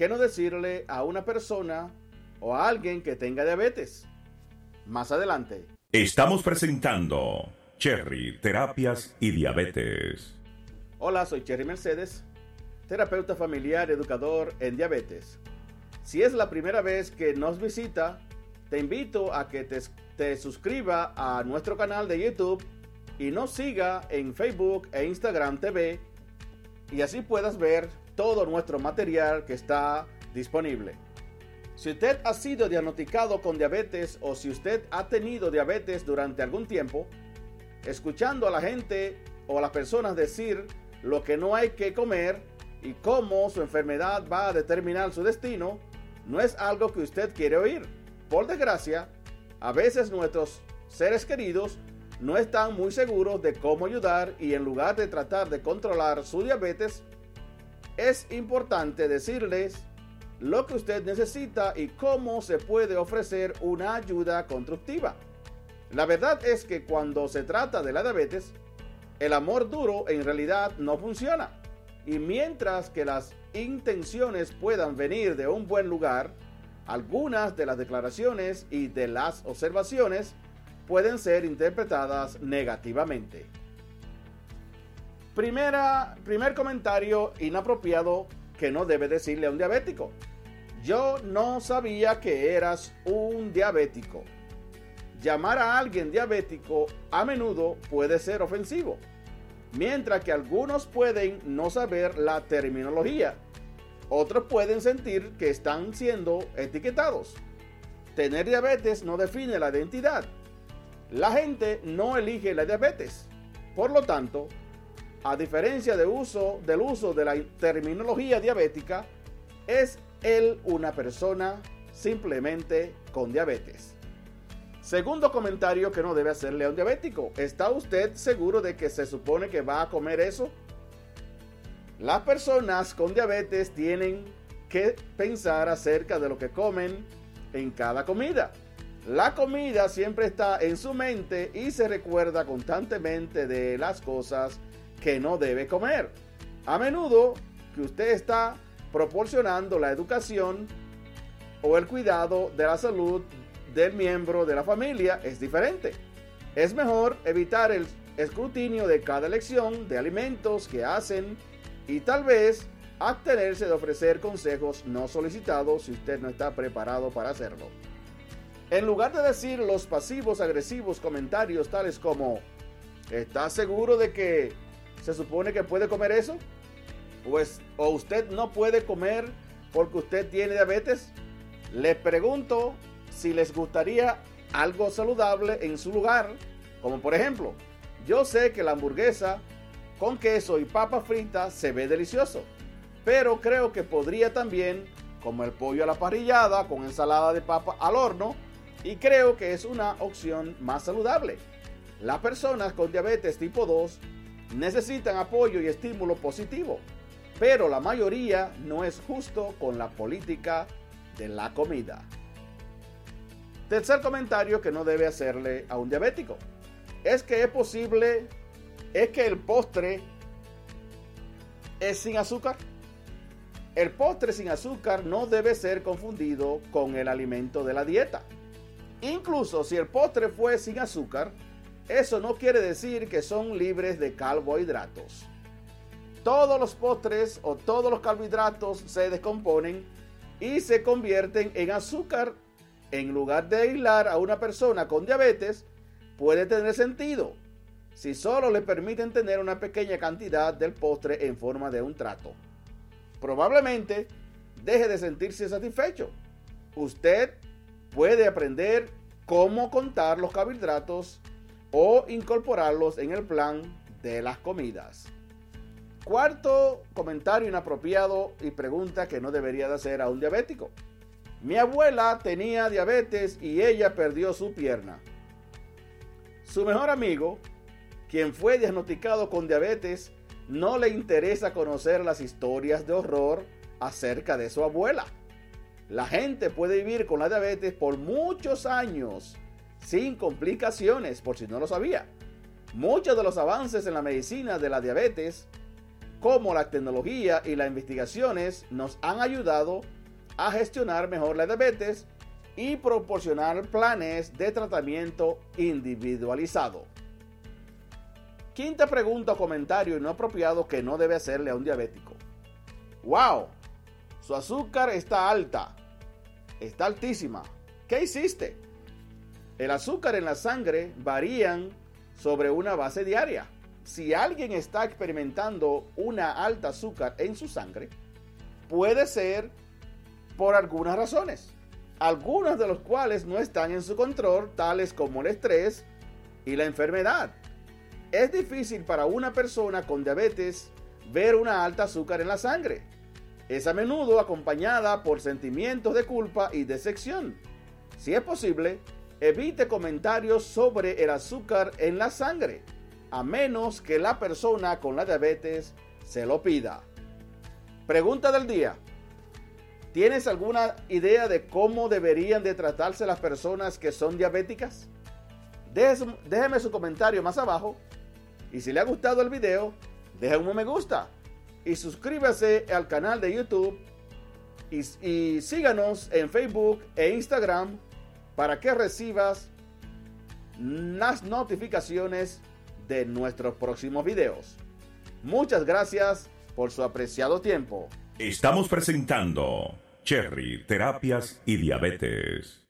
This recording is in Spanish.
qué no decirle a una persona o a alguien que tenga diabetes. Más adelante. Estamos presentando Cherry Terapias y Diabetes. Hola, soy Cherry Mercedes, terapeuta familiar, educador en diabetes. Si es la primera vez que nos visita, te invito a que te, te suscriba a nuestro canal de YouTube y nos siga en Facebook e Instagram TV y así puedas ver todo nuestro material que está disponible. Si usted ha sido diagnosticado con diabetes o si usted ha tenido diabetes durante algún tiempo, escuchando a la gente o a las personas decir lo que no hay que comer y cómo su enfermedad va a determinar su destino, no es algo que usted quiere oír. Por desgracia, a veces nuestros seres queridos no están muy seguros de cómo ayudar y en lugar de tratar de controlar su diabetes, es importante decirles lo que usted necesita y cómo se puede ofrecer una ayuda constructiva. La verdad es que cuando se trata de la diabetes, el amor duro en realidad no funciona. Y mientras que las intenciones puedan venir de un buen lugar, algunas de las declaraciones y de las observaciones pueden ser interpretadas negativamente. Primera, primer comentario inapropiado que no debe decirle a un diabético. Yo no sabía que eras un diabético. Llamar a alguien diabético a menudo puede ser ofensivo, mientras que algunos pueden no saber la terminología. Otros pueden sentir que están siendo etiquetados. Tener diabetes no define la identidad. La gente no elige la diabetes. Por lo tanto, a diferencia uso, del uso de la terminología diabética, es él una persona simplemente con diabetes. Segundo comentario que no debe hacerle a un diabético. ¿Está usted seguro de que se supone que va a comer eso? Las personas con diabetes tienen que pensar acerca de lo que comen en cada comida. La comida siempre está en su mente y se recuerda constantemente de las cosas que no debe comer. A menudo que usted está proporcionando la educación o el cuidado de la salud del miembro de la familia es diferente. Es mejor evitar el escrutinio de cada elección de alimentos que hacen y tal vez abstenerse de ofrecer consejos no solicitados si usted no está preparado para hacerlo. En lugar de decir los pasivos agresivos comentarios tales como ¿Está seguro de que se supone que puede comer eso? Pues, ¿O usted no puede comer porque usted tiene diabetes? Les pregunto si les gustaría algo saludable en su lugar, como por ejemplo, yo sé que la hamburguesa con queso y papa frita se ve delicioso, pero creo que podría también, como el pollo a la parrillada con ensalada de papa al horno, y creo que es una opción más saludable. Las personas con diabetes tipo 2 necesitan apoyo y estímulo positivo, pero la mayoría no es justo con la política de la comida. Tercer comentario que no debe hacerle a un diabético. Es que es posible, es que el postre es sin azúcar. El postre sin azúcar no debe ser confundido con el alimento de la dieta. Incluso si el postre fue sin azúcar, eso no quiere decir que son libres de carbohidratos. Todos los postres o todos los carbohidratos se descomponen y se convierten en azúcar en lugar de aislar a una persona con diabetes, puede tener sentido si solo le permiten tener una pequeña cantidad del postre en forma de un trato. Probablemente deje de sentirse satisfecho. Usted puede aprender cómo contar los carbohidratos o incorporarlos en el plan de las comidas. Cuarto comentario inapropiado y pregunta que no debería de hacer a un diabético. Mi abuela tenía diabetes y ella perdió su pierna. Su mejor amigo, quien fue diagnosticado con diabetes, no le interesa conocer las historias de horror acerca de su abuela. La gente puede vivir con la diabetes por muchos años sin complicaciones, por si no lo sabía. Muchos de los avances en la medicina de la diabetes, como la tecnología y las investigaciones, nos han ayudado a gestionar mejor la diabetes y proporcionar planes de tratamiento individualizado. Quinta pregunta o comentario no apropiado que no debe hacerle a un diabético. ¡Wow! Su azúcar está alta. Está altísima. ¿Qué hiciste? El azúcar en la sangre varían sobre una base diaria. Si alguien está experimentando una alta azúcar en su sangre, puede ser por algunas razones, algunas de las cuales no están en su control, tales como el estrés y la enfermedad. Es difícil para una persona con diabetes ver una alta azúcar en la sangre. Es a menudo acompañada por sentimientos de culpa y decepción. Si es posible, evite comentarios sobre el azúcar en la sangre, a menos que la persona con la diabetes se lo pida. Pregunta del día. ¿Tienes alguna idea de cómo deberían de tratarse las personas que son diabéticas? Déjeme su comentario más abajo y si le ha gustado el video, deje un me gusta y suscríbase al canal de YouTube y, y síganos en Facebook e Instagram para que recibas las notificaciones de nuestros próximos videos. Muchas gracias por su apreciado tiempo. Estamos presentando Cherry Terapias y Diabetes.